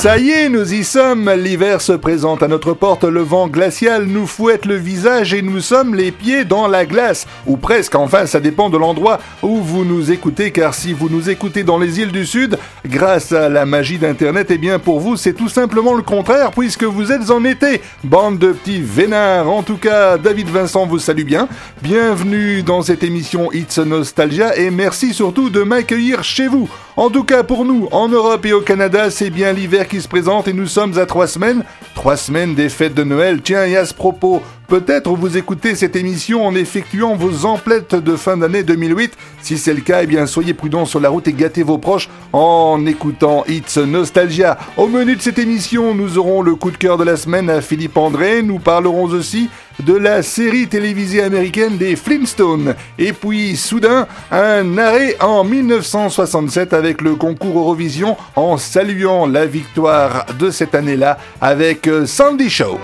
Ça y est, nous y sommes. L'hiver se présente à notre porte. Le vent glacial nous fouette le visage et nous sommes les pieds dans la glace. Ou presque, enfin, ça dépend de l'endroit où vous nous écoutez. Car si vous nous écoutez dans les îles du Sud, grâce à la magie d'Internet, eh bien pour vous, c'est tout simplement le contraire puisque vous êtes en été. Bande de petits vénards. En tout cas, David Vincent vous salue bien. Bienvenue dans cette émission It's Nostalgia et merci surtout de m'accueillir chez vous. En tout cas, pour nous, en Europe et au Canada, c'est bien l'hiver qui se présente et nous sommes à trois semaines. Trois semaines des fêtes de Noël. Tiens, et à ce propos, Peut-être vous écoutez cette émission en effectuant vos emplettes de fin d'année 2008. Si c'est le cas, eh bien soyez prudents sur la route et gâtez vos proches en écoutant It's Nostalgia. Au menu de cette émission, nous aurons le coup de cœur de la semaine à Philippe André. Nous parlerons aussi de la série télévisée américaine des Flintstones. Et puis, soudain, un arrêt en 1967 avec le concours Eurovision en saluant la victoire de cette année-là avec euh, Sandy Show.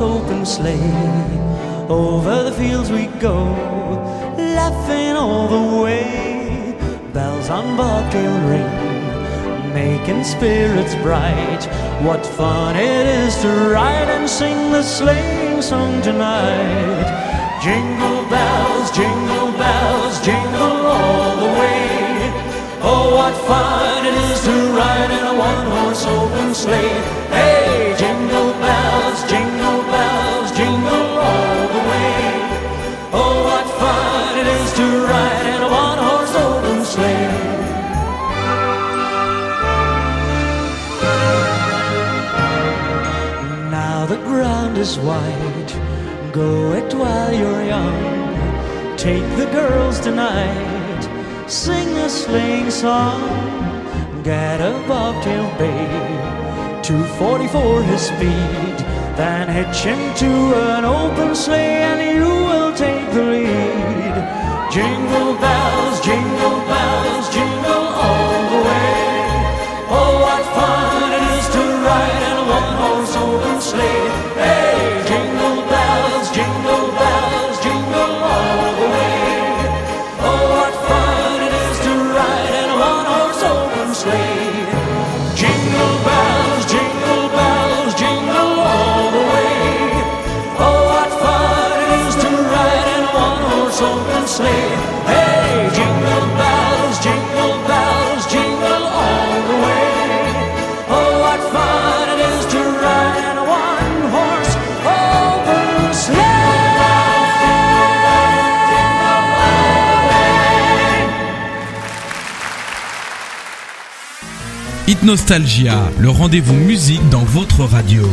Open sleigh. Over the fields we go, laughing all the way. Bells on bobtail ring, making spirits bright. What fun it is to ride and sing the sleighing song tonight. Jingle bells, jingle bells, jingle all the way. Oh, what fun to ride in a one-horse open sleigh. Hey, jingle bells, jingle bells, jingle all the way. Oh, what fun it is to ride in a one-horse open sleigh. Now the ground is white. Go it while you're young. Take the girls tonight. Sing a sleighing song. Get a bobtail babe 244 his speed. Then hitch into an open sleigh and you will take the lead. Jingle bells, jingle bells, Nostalgia, le rendez-vous musique dans votre radio.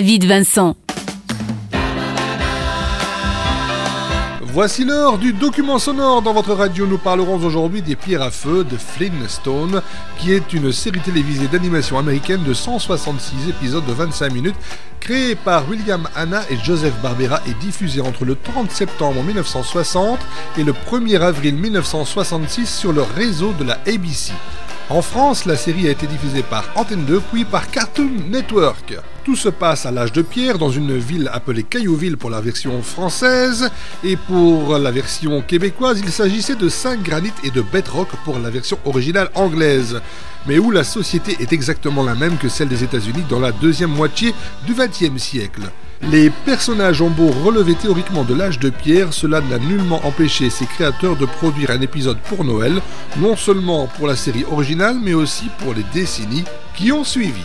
David Vincent. Voici l'heure du document sonore dans votre radio. Nous parlerons aujourd'hui des Pierres à feu de Flintstone, qui est une série télévisée d'animation américaine de 166 épisodes de 25 minutes, créée par William Hanna et Joseph Barbera et diffusée entre le 30 septembre 1960 et le 1er avril 1966 sur le réseau de la ABC. En France, la série a été diffusée par Antenne 2 puis par Cartoon Network. Tout se passe à l'âge de pierre dans une ville appelée Caillouville pour la version française et pour la version québécoise, il s'agissait de 5 granit et de bedrock pour la version originale anglaise, mais où la société est exactement la même que celle des États-Unis dans la deuxième moitié du XXe siècle. Les personnages ont beau relever théoriquement de l'âge de pierre, cela n'a nullement empêché ses créateurs de produire un épisode pour Noël, non seulement pour la série originale, mais aussi pour les décennies qui ont suivi.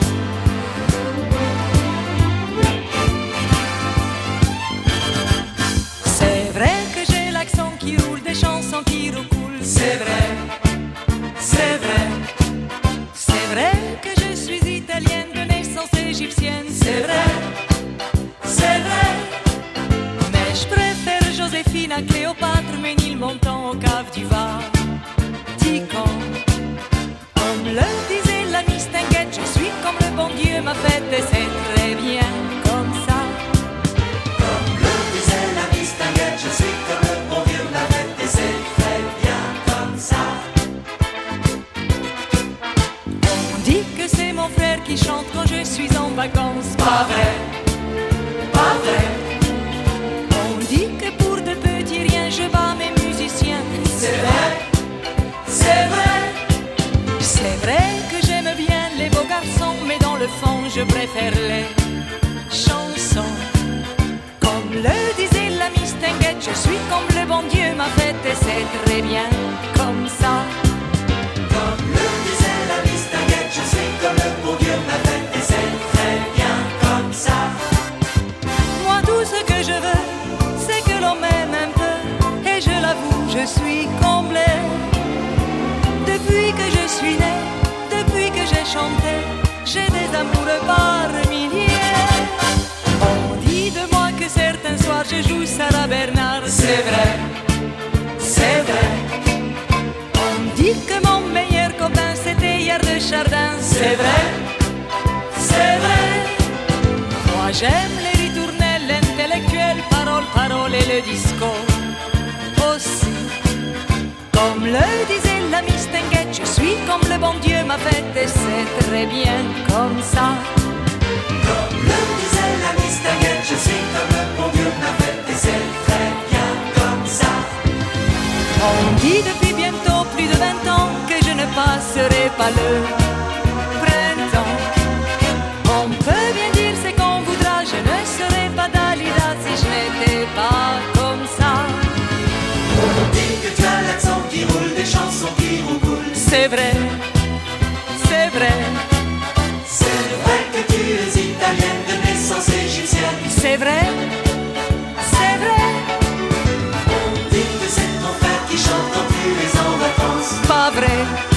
vacances. Pas vrai, pas vrai. On dit que pour de petits riens, je bats mes musiciens. C'est vrai, c'est vrai. C'est vrai que j'aime bien les beaux garçons, mais dans le fond, je préfère les chansons. Comme le disait la Mistinguette, je suis comme le bon Dieu m'a fait et c'est très bien c'est vrai, c'est vrai. On dit que mon meilleur copain c'était hier de Chardin, c'est vrai, c'est vrai. Moi j'aime les ritournelles, l'intellectuel, parole, parole et le disco aussi. Comme le disait la Mistinguette, je suis comme le bon Dieu m'a fait et c'est très bien comme ça. Comme le disait la Mistinguette, je suis comme le bon Dieu m'a fait et c'est très bien. On dit depuis bientôt plus de 20 ans que je ne passerai pas le printemps. On peut bien dire c'est qu'on voudra, je ne serai pas Dalida si je n'étais pas comme ça. On dit que tu as l'accent qui roule, des chansons qui roucoulent. C'est vrai, c'est vrai. C'est vrai que tu es italienne de naissance égyptienne. C'est vrai, Pas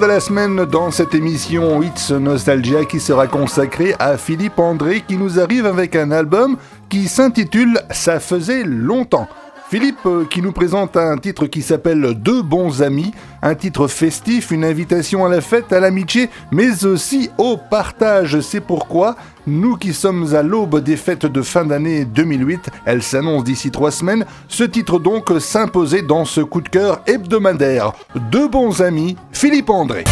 de la semaine dans cette émission It's Nostalgia qui sera consacrée à Philippe André qui nous arrive avec un album qui s'intitule Ça faisait longtemps. Philippe euh, qui nous présente un titre qui s'appelle Deux bons amis, un titre festif, une invitation à la fête, à l'amitié, mais aussi au partage. C'est pourquoi nous qui sommes à l'aube des fêtes de fin d'année 2008, elles s'annoncent d'ici trois semaines, ce titre donc s'imposait dans ce coup de cœur hebdomadaire. Deux bons amis, Philippe André.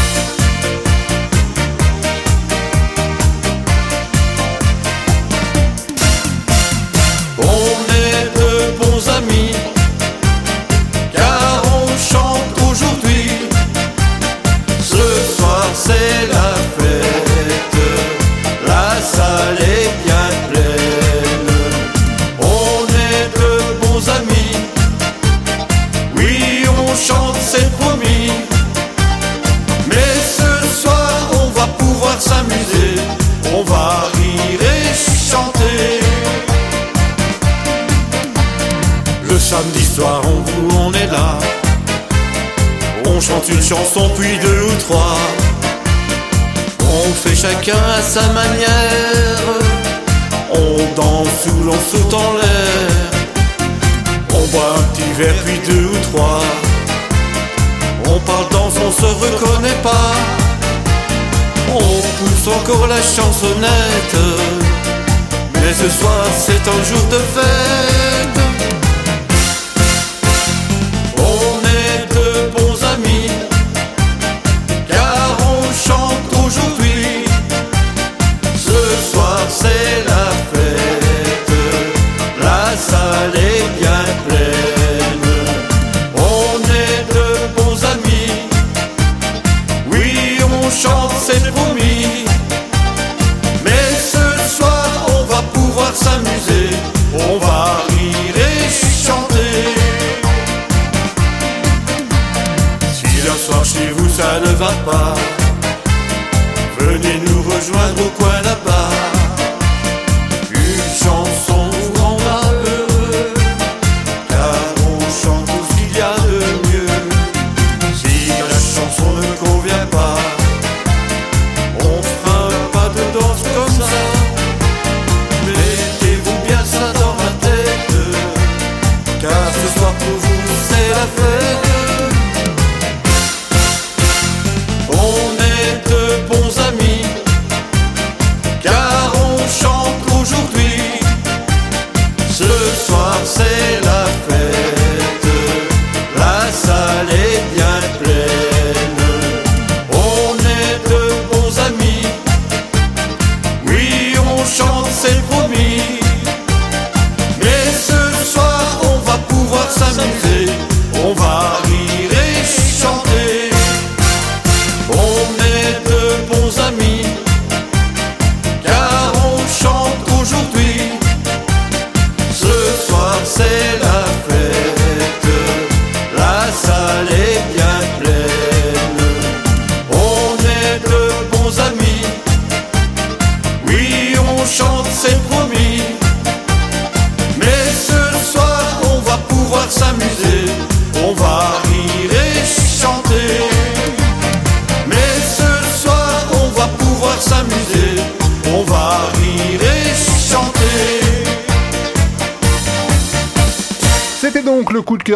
On vous, on est là. On chante une chanson, puis deux ou trois. On fait chacun à sa manière. On danse ou l'on saute en l'air. On boit un petit verre, puis deux ou trois. On parle, danse, on se reconnaît pas. On pousse encore la chansonnette. Mais ce soir, c'est un jour de fête.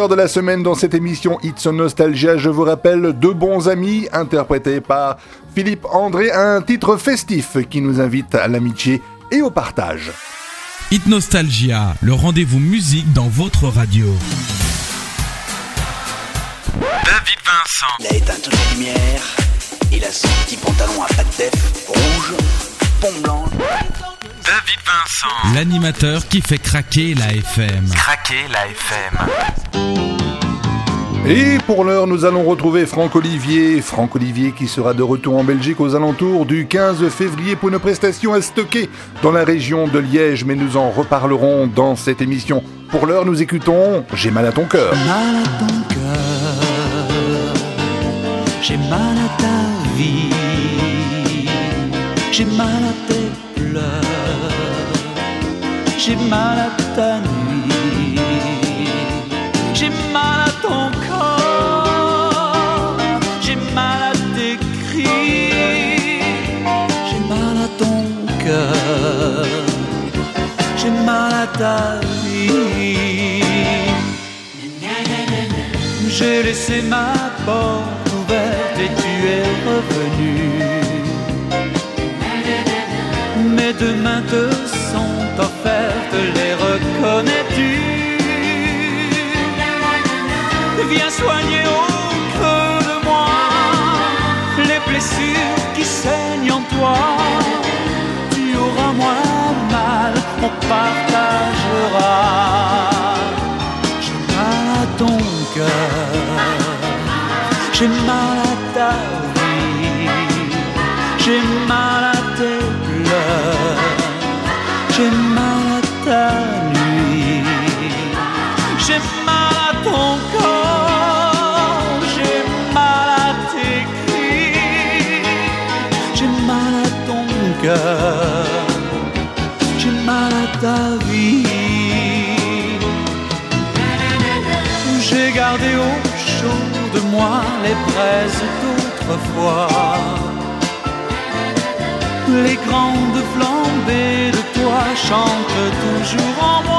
Cœur de la semaine dans cette émission It's Nostalgia. Je vous rappelle Deux bons amis, interprétés par Philippe André, un titre festif qui nous invite à l'amitié et au partage. Hit Nostalgia, le rendez-vous musique dans votre radio. David Vincent. Il a éteint toutes les lumières. Il a son petit pantalon à pattes def rouge, pont blanc. David Vincent. L'animateur qui fait craquer la FM. Craquer la FM. Et pour l'heure, nous allons retrouver Franck Olivier. Franck Olivier qui sera de retour en Belgique aux alentours du 15 février pour une prestation à stocker dans la région de Liège. Mais nous en reparlerons dans cette émission. Pour l'heure, nous écoutons J'ai mal à ton cœur. mal à ton cœur, j'ai mal à ta vie, j'ai mal à tes pleurs, j'ai mal à ta nuit, j'ai mal à ton corps, j'ai mal à tes cris, j'ai mal à ton cœur, j'ai mal à ta vie. J'ai laissé ma porte ouverte et tu es revenu. partagera. J'ai mal à ton cœur, j'ai mal. les braises d'autrefois. Les grandes flambées de toi chantent toujours en moi.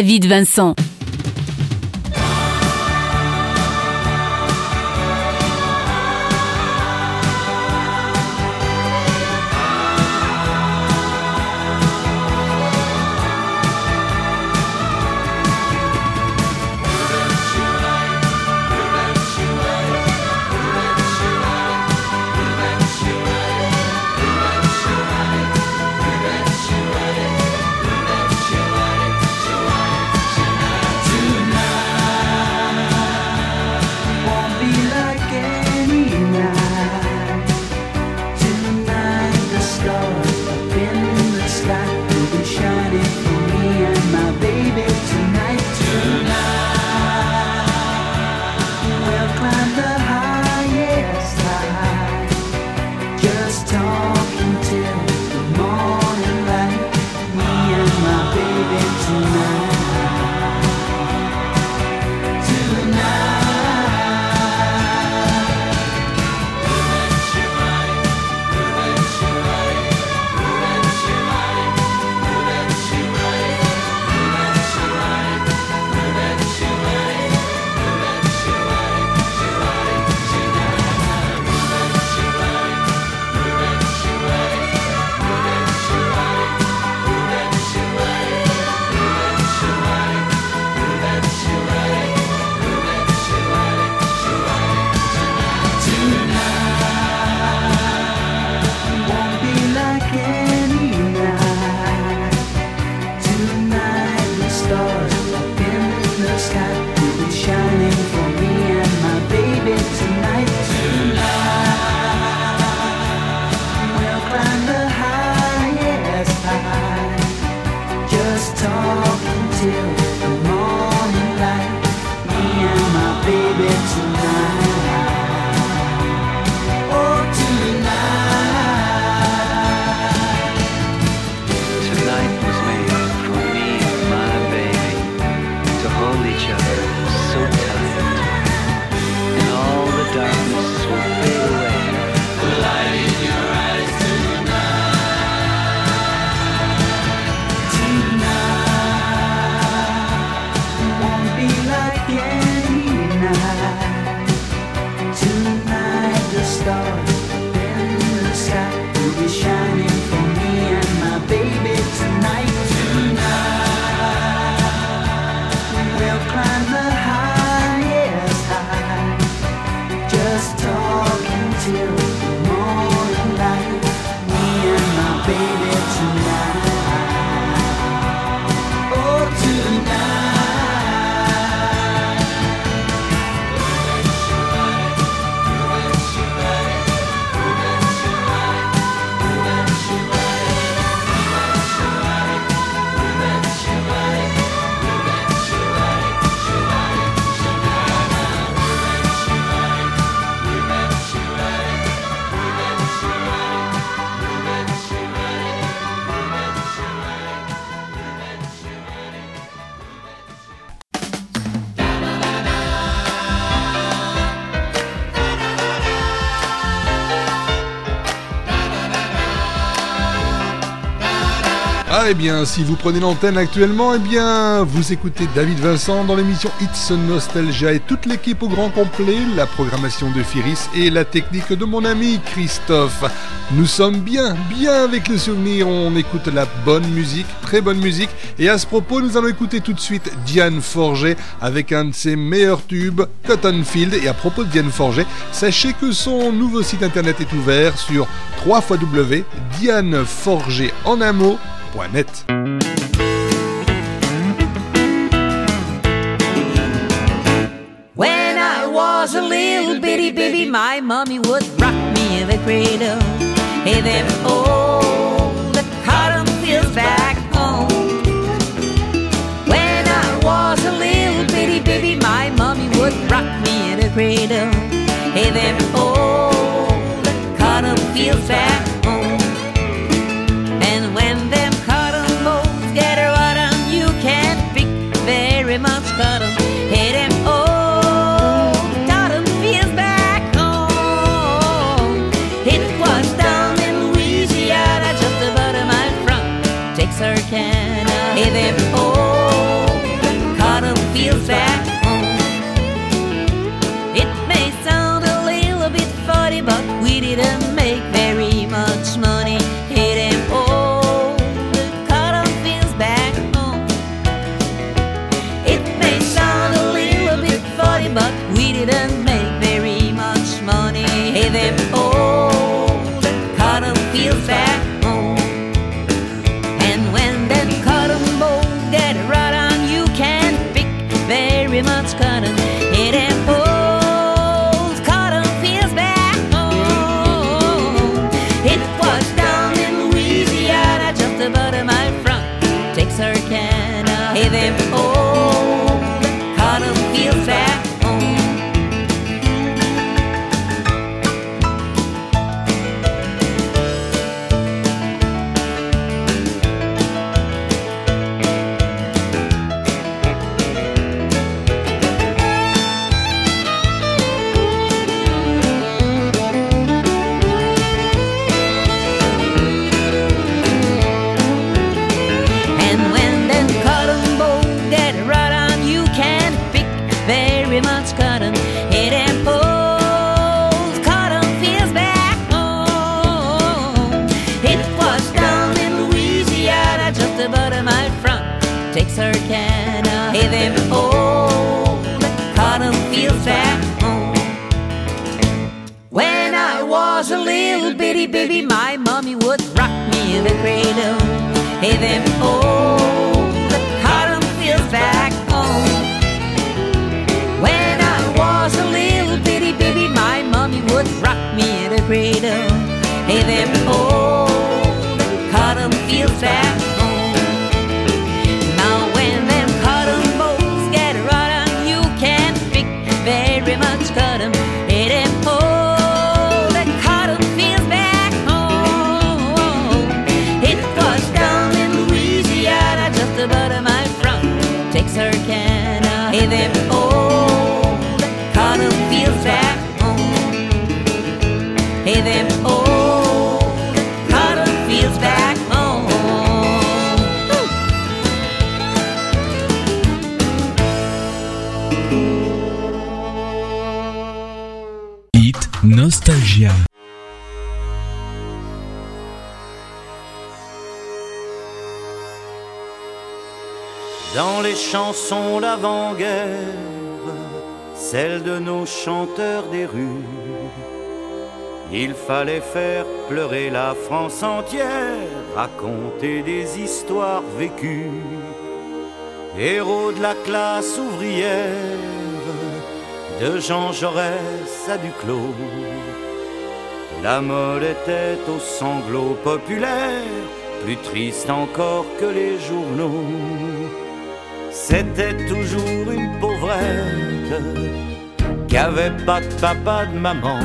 David Vincent. Eh bien, si vous prenez l'antenne actuellement, eh bien, vous écoutez David Vincent dans l'émission It's Nostalgia et toute l'équipe au grand complet, la programmation de Firis et la technique de mon ami Christophe. Nous sommes bien, bien avec le souvenir, on écoute la bonne musique, très bonne musique, et à ce propos, nous allons écouter tout de suite Diane Forget avec un de ses meilleurs tubes, Cotton Field. Et à propos de Diane Forget, sachez que son nouveau site internet est ouvert sur www.dianeforget.net net. When I was a little bitty baby, my mommy would rock me in the cradle. Hey, them old oh, cotton fields back home. When I was a little bitty baby, my mommy would rock me in the cradle. Hey, them old oh, cotton fields back didn't he de with him. D'avant-guerre, celles de nos chanteurs des rues, il fallait faire pleurer la France entière, raconter des histoires vécues. Héros de la classe ouvrière, de Jean Jaurès à Duclos. La mode était aux sanglots populaires, plus triste encore que les journaux. C'était toujours une pauvrette qui avait pas de papa de maman,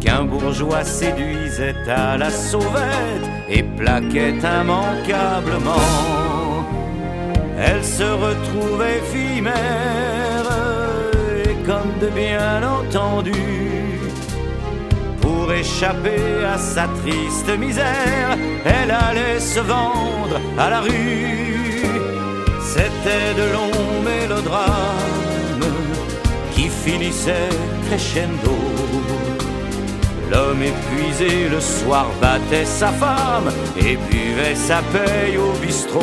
qu'un bourgeois séduisait à la sauvette et plaquait immanquablement. Elle se retrouvait fille et comme de bien entendu pour échapper à sa triste misère, elle allait se vendre à la rue. C'était de longs mélodrames qui finissaient crescendo. L'homme épuisé le soir battait sa femme et buvait sa paye au bistrot.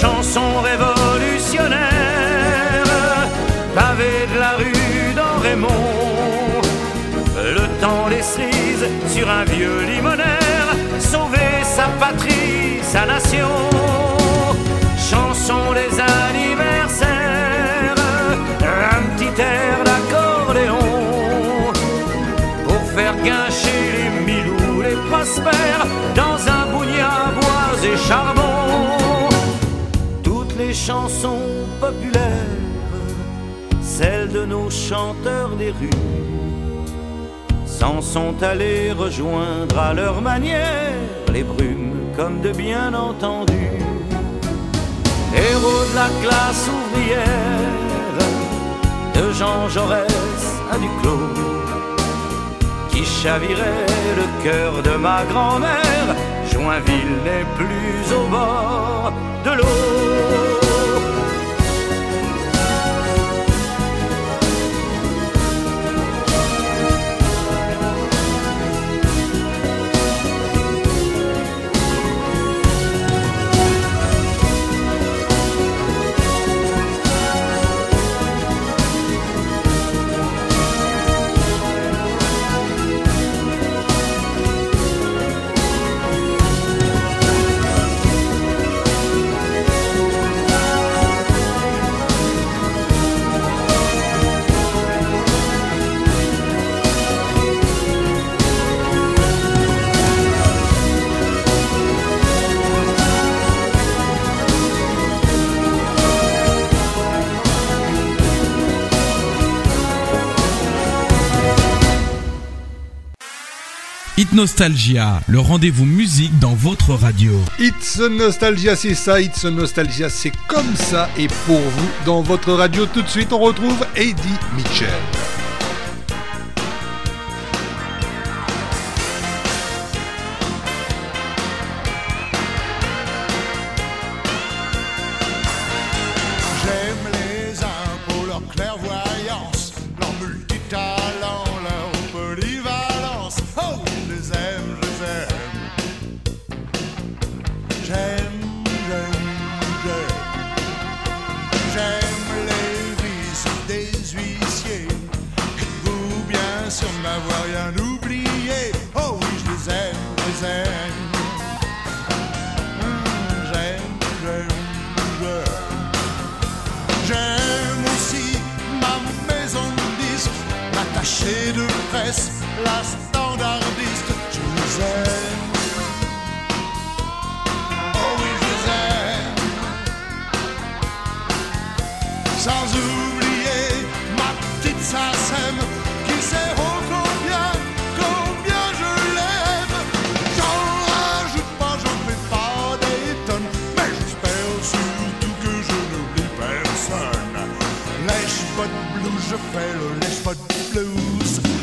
Chanson révolutionnaire, pavé de la rue dans Raymond. Le temps des cerises sur un vieux limonaire, sauver sa patrie, sa nation. Chansons populaires, celles de nos chanteurs des rues s'en sont allés rejoindre à leur manière les brumes comme de bien entendu. Héros de la classe ouvrière, de Jean Jaurès à Duclos, qui chavirait le cœur de ma grand-mère. Joinville n'est plus au bord de l'eau. Nostalgia, le rendez-vous musique dans votre radio. It's Nostalgia, c'est ça. It's Nostalgia, c'est comme ça. Et pour vous, dans votre radio, tout de suite, on retrouve Eddie Mitchell. blues, je fais le laisse pas de blues.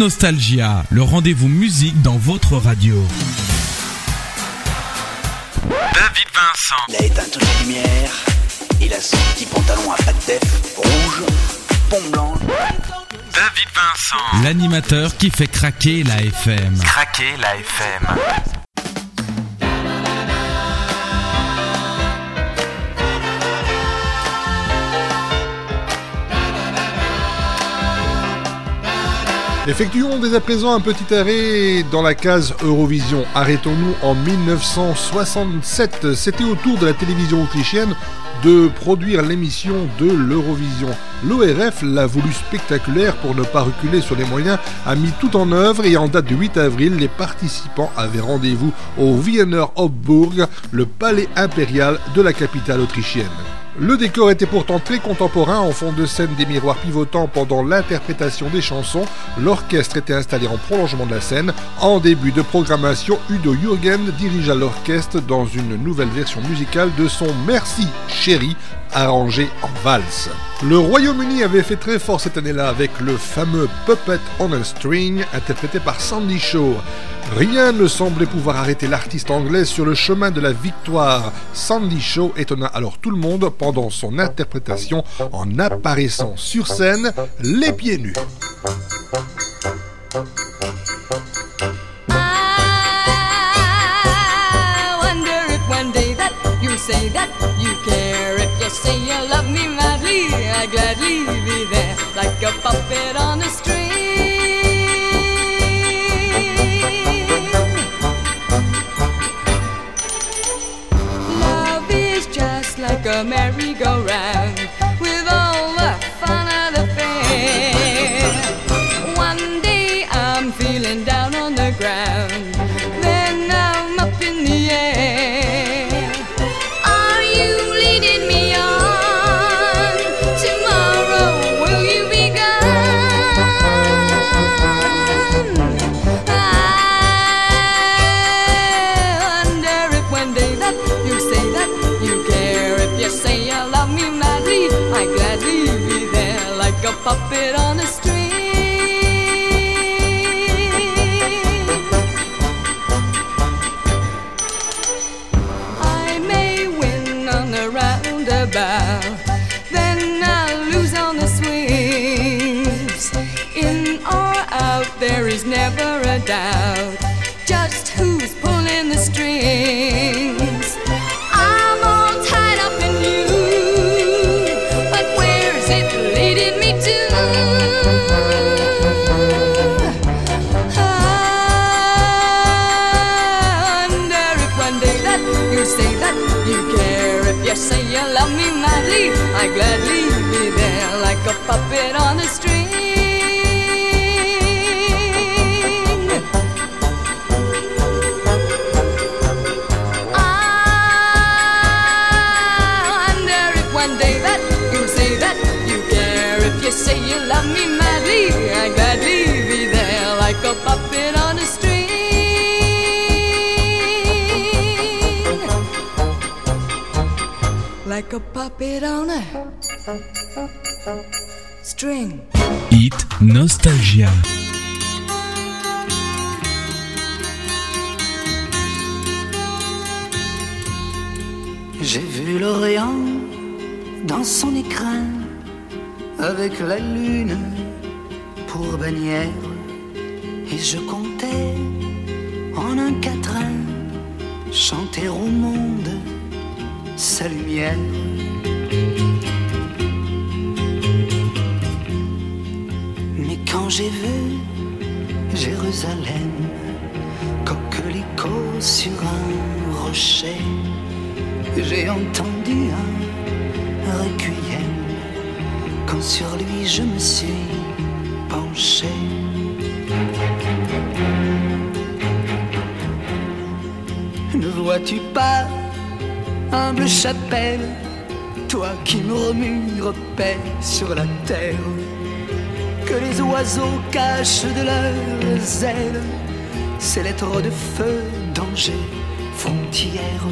Nostalgia, le rendez-vous musique dans votre radio. David Vincent. Il a éteint toutes les lumières. Il a son petit pantalon à pattes def, rouge, pont blanc. David Vincent. L'animateur qui fait craquer la FM. Craquer la FM. Effectuons dès à présent un petit arrêt dans la case Eurovision. Arrêtons-nous en 1967. C'était au tour de la télévision autrichienne de produire l'émission de l'Eurovision. L'ORF l'a voulu spectaculaire pour ne pas reculer sur les moyens, a mis tout en œuvre et en date du 8 avril, les participants avaient rendez-vous au Wiener Hofburg, le palais impérial de la capitale autrichienne. Le décor était pourtant très contemporain en fond de scène des miroirs pivotants pendant l'interprétation des chansons. L'orchestre était installé en prolongement de la scène. En début de programmation, Udo Jürgen dirigea l'orchestre dans une nouvelle version musicale de son Merci chérie arrangé en valse. Le Royaume-Uni avait fait très fort cette année-là avec le fameux Puppet on a String interprété par Sandy Shaw. Rien ne semblait pouvoir arrêter l'artiste anglaise sur le chemin de la victoire. Sandy Shaw étonna alors tout le monde pendant son interprétation en apparaissant sur scène les pieds nus. Like a puppet on a string. Hit Nostalgia. J'ai vu l'Orient dans son écrin avec la lune pour bannière et je comptais en un quatrain chanter au monde sa lumière. Mais quand j'ai vu Jérusalem, coquelicot sur un rocher, j'ai entendu un requiem quand sur lui je me suis penché. Ne vois-tu pas, humble chapelle, toi qui murmures paix sur la terre, que les oiseaux cachent de leurs ailes ces lettres de feu, danger, frontière.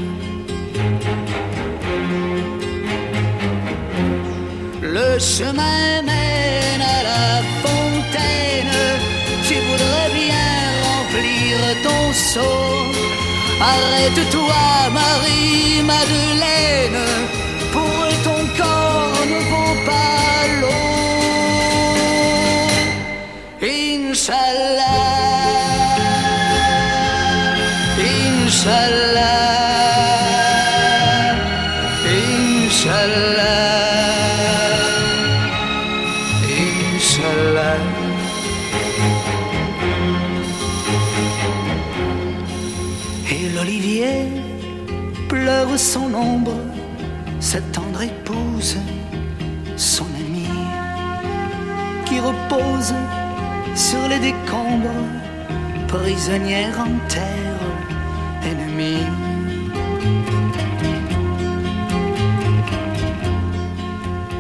Le chemin mène à la fontaine. Tu voudrais bien remplir ton seau. Arrête-toi, Marie-Madeleine. Son ombre, sa tendre épouse, son amie, qui repose sur les décombres, prisonnière en terre ennemie.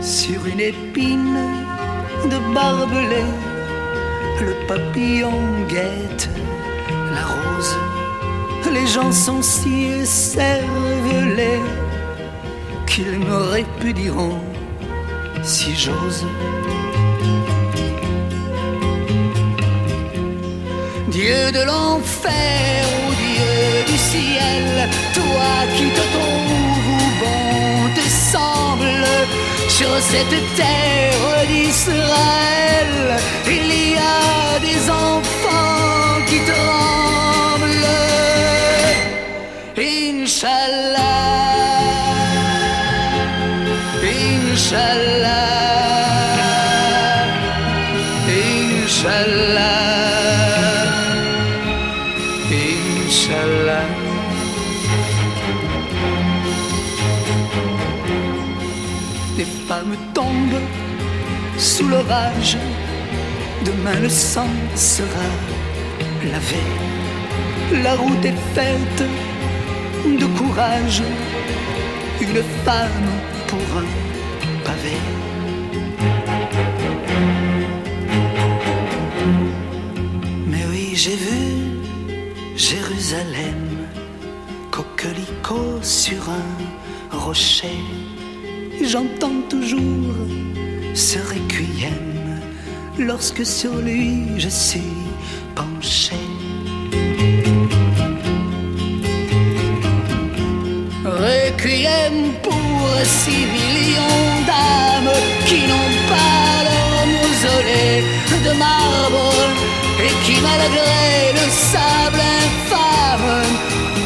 Sur une épine de barbelé, le papillon guette. Les gens sont si cervelés qu'ils me répudieront si j'ose. Dieu de l'enfer ou Dieu du ciel, toi qui te trouves bon te semble, sur cette terre d'Israël, il y a des enfants Inch'Allah, Inch'Allah. Inch'Allah. Les femmes tombent sous l'orage. Demain le sang sera lavé. La route est faite de courage. Une femme pour un Mais oui, j'ai vu Jérusalem, coquelicot sur un rocher. J'entends toujours ce requiem lorsque sur lui je suis penché. Requiem pour six millions d'âmes qui n'ont pas leur mausolée de marbre et qui malgré le sable infâme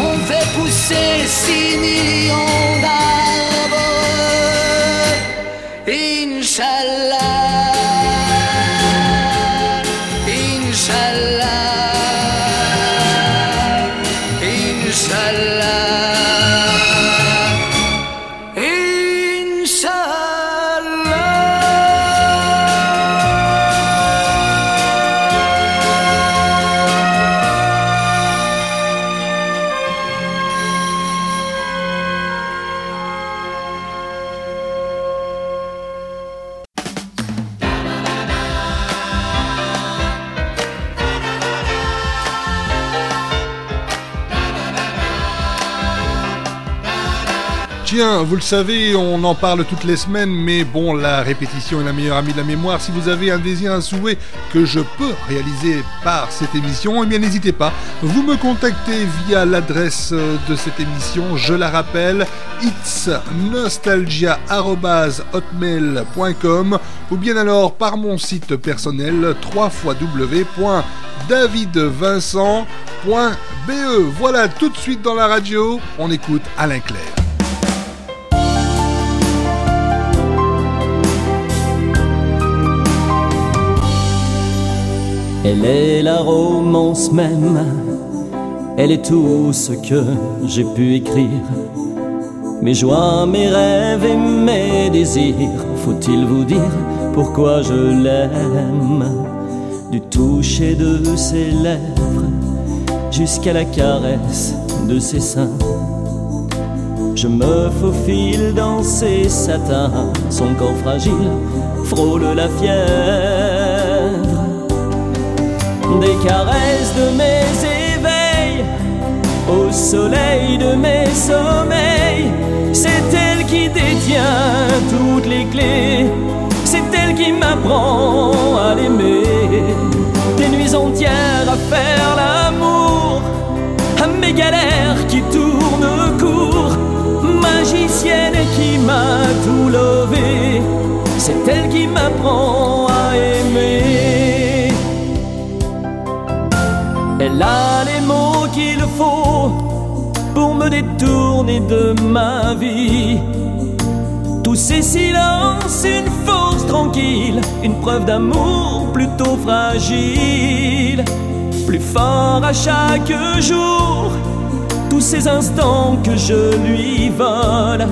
ont fait pousser six millions d'arbres. Tiens, vous le savez, on en parle toutes les semaines, mais bon, la répétition est la meilleure amie de la mémoire. Si vous avez un désir, un souhait que je peux réaliser par cette émission, eh bien n'hésitez pas. Vous me contactez via l'adresse de cette émission, je la rappelle, itsnostalgia.hotmail.com ou bien alors par mon site personnel www.davidvincent.be. Voilà, tout de suite dans la radio, on écoute Alain Clair. Elle est la romance même, elle est tout ce que j'ai pu écrire. Mes joies, mes rêves et mes désirs, faut-il vous dire pourquoi je l'aime? Du toucher de ses lèvres jusqu'à la caresse de ses seins. Je me faufile dans ses satins, son corps fragile frôle la fièvre des caresses de mes éveils, au soleil de mes sommeils. C'est elle qui détient toutes les clés, c'est elle qui m'apprend à l'aimer. Des nuits entières à faire l'amour, à mes galères qui tournent court, magicienne qui m'a tout levé. C'est elle qui m'apprend à aimer. Les mots qu'il faut pour me détourner de ma vie. Tous ces silences, une force tranquille, une preuve d'amour plutôt fragile. Plus fort à chaque jour, ces instants que je lui vole.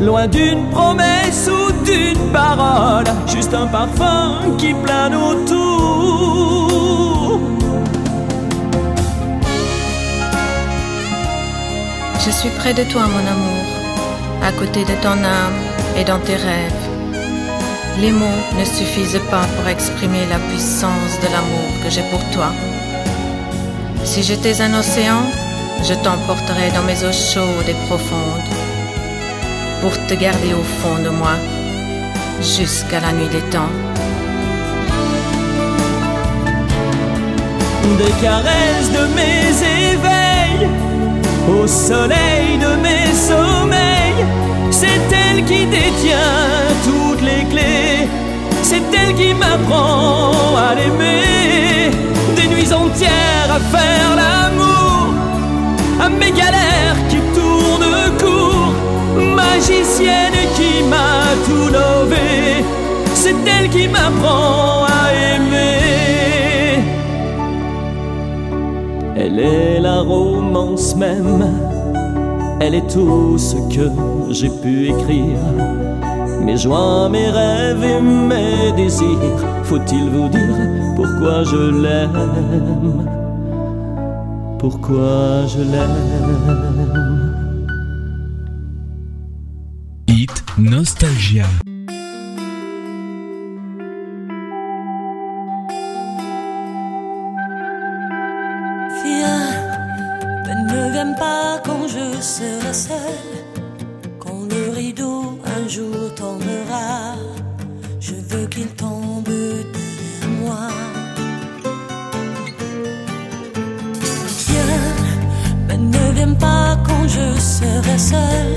Loin d'une promesse ou d'une parole, juste un parfum qui plane autour. Je suis près de toi, mon amour, à côté de ton âme et dans tes rêves. Les mots ne suffisent pas pour exprimer la puissance de l'amour que j'ai pour toi. Si j'étais un océan, je t'emporterais dans mes eaux chaudes et profondes pour te garder au fond de moi jusqu'à la nuit des temps. Des caresses de mes éveils, au soleil de mes sommeils, c'est elle qui détient toutes les clés, c'est elle qui m'apprend à l'aimer, des nuits entières à faire l'amour, à mes galères qui tournent court, magicienne qui m'a tout lové, c'est elle qui m'apprend à aimer. Elle est la romance même, elle est tout ce que j'ai pu écrire. Mes joies, mes rêves et mes désirs, faut-il vous dire pourquoi je l'aime? Pourquoi je l'aime? Hit Nostalgia. Je serai seul. Quand le rideau un jour tombera, je veux qu'il tombe sur moi. Viens, mais ne viens pas quand je serai seul.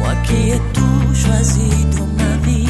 Moi qui ai tout choisi dans ma vie,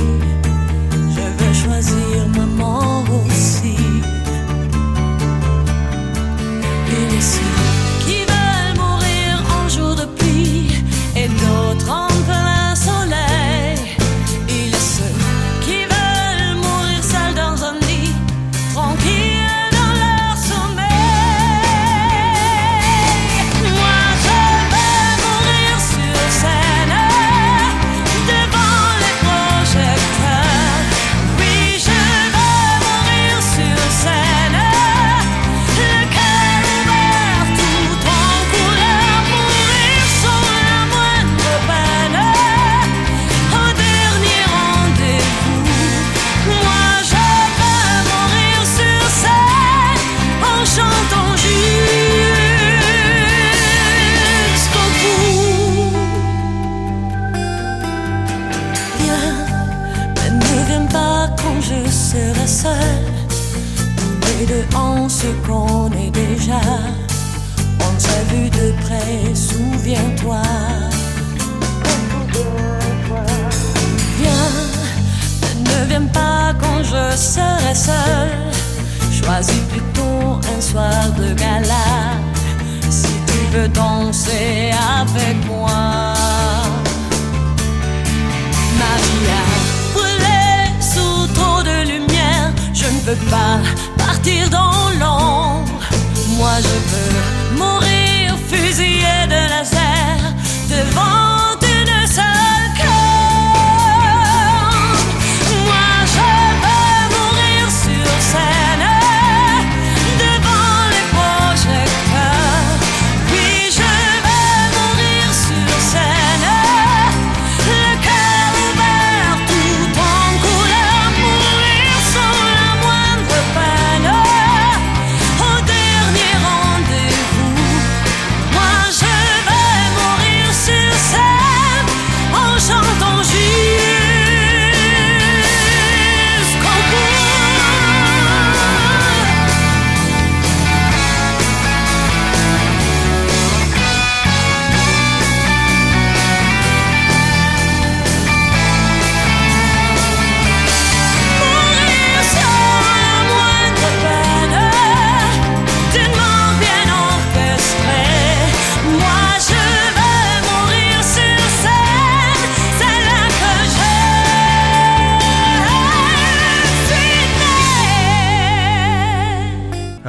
on se connaît déjà. On s'est vu de près, souviens-toi. Viens, ne viens pas quand je serai seul. Choisis plutôt un soir de gala. Si tu veux danser avec moi. Maria, brûlée sous trop de lumière, je ne veux pas dans l'ombre. Moi je veux mourir fusillé de laser devant une seule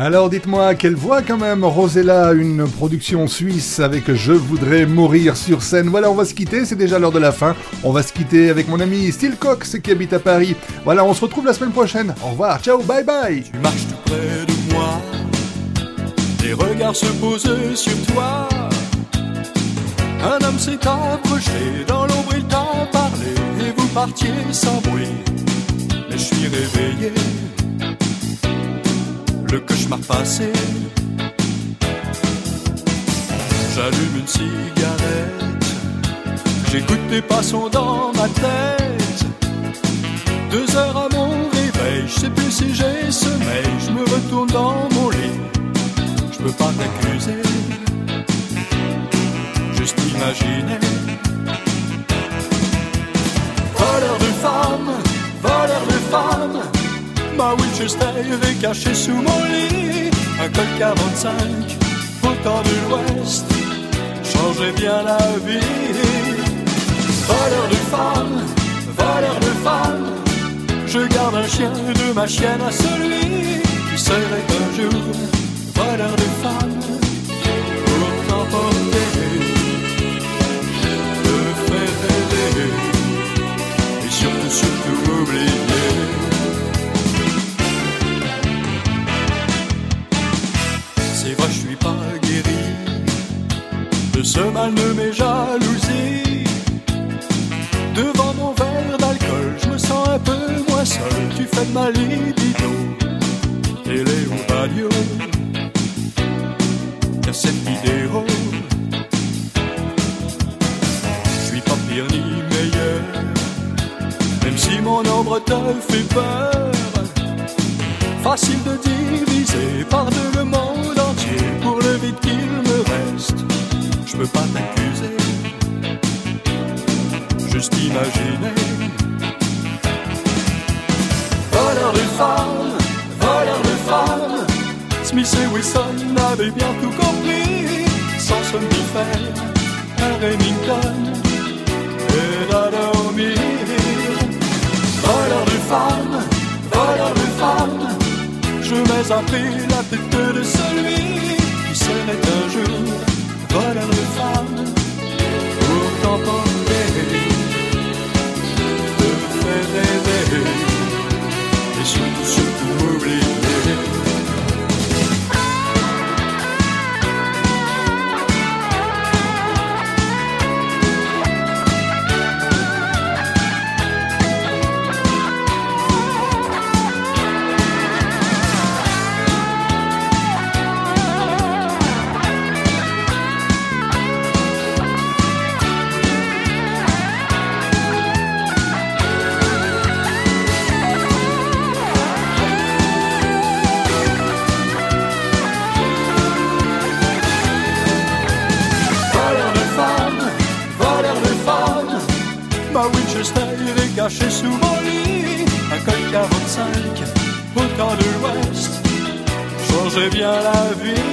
Alors dites-moi, quelle voix quand même Rosella, une production suisse avec Je voudrais mourir sur scène. Voilà, on va se quitter, c'est déjà l'heure de la fin. On va se quitter avec mon ami Steel qui habite à Paris. Voilà, on se retrouve la semaine prochaine. Au revoir, ciao, bye bye Tu marches tout près de moi, les regards se posent sur toi. Un homme s'est approché, dans l'ombre il t'a et vous partiez sans bruit. Mais je suis réveillé, le cauchemar passé. J'allume une cigarette, j'écoute tes passons dans ma tête. Deux heures à mon réveil, je sais plus si j'ai sommeil, je me retourne dans mon lit, je peux pas t'accuser, juste imaginer. Voleur de femmes, voleur de femmes, ma Winchester est cachée sous mon lit, un col 45, au temps de l'Ouest, changeait bien la vie. Voleur de femmes, voleur de femmes, je garde un chien de ma chienne à celui qui serait un jour voleur de femmes pour t'emporter, te faire rêver et surtout, surtout oublier. Pas guéri de ce mal de mes jalousies. Devant mon verre d'alcool, je me sens un peu moins seul. Tu fais de ma libido, télé ou radio, cassette vidéo. Je suis pas pire ni meilleur, même si mon ombre te fait peur. Facile de diviser par deux le monde peux pas t'accuser juste imaginer. Voleur de femmes, voleur de femmes, Smith et Wilson avaient bien tout compris. Sans somnifère, un Remington et à dormir. Voleur de femmes, voleur de femmes, je à prix la tête de celui qui serait un jour voleur de femmes pour t'emporter te faire rêver changeait bien la vie.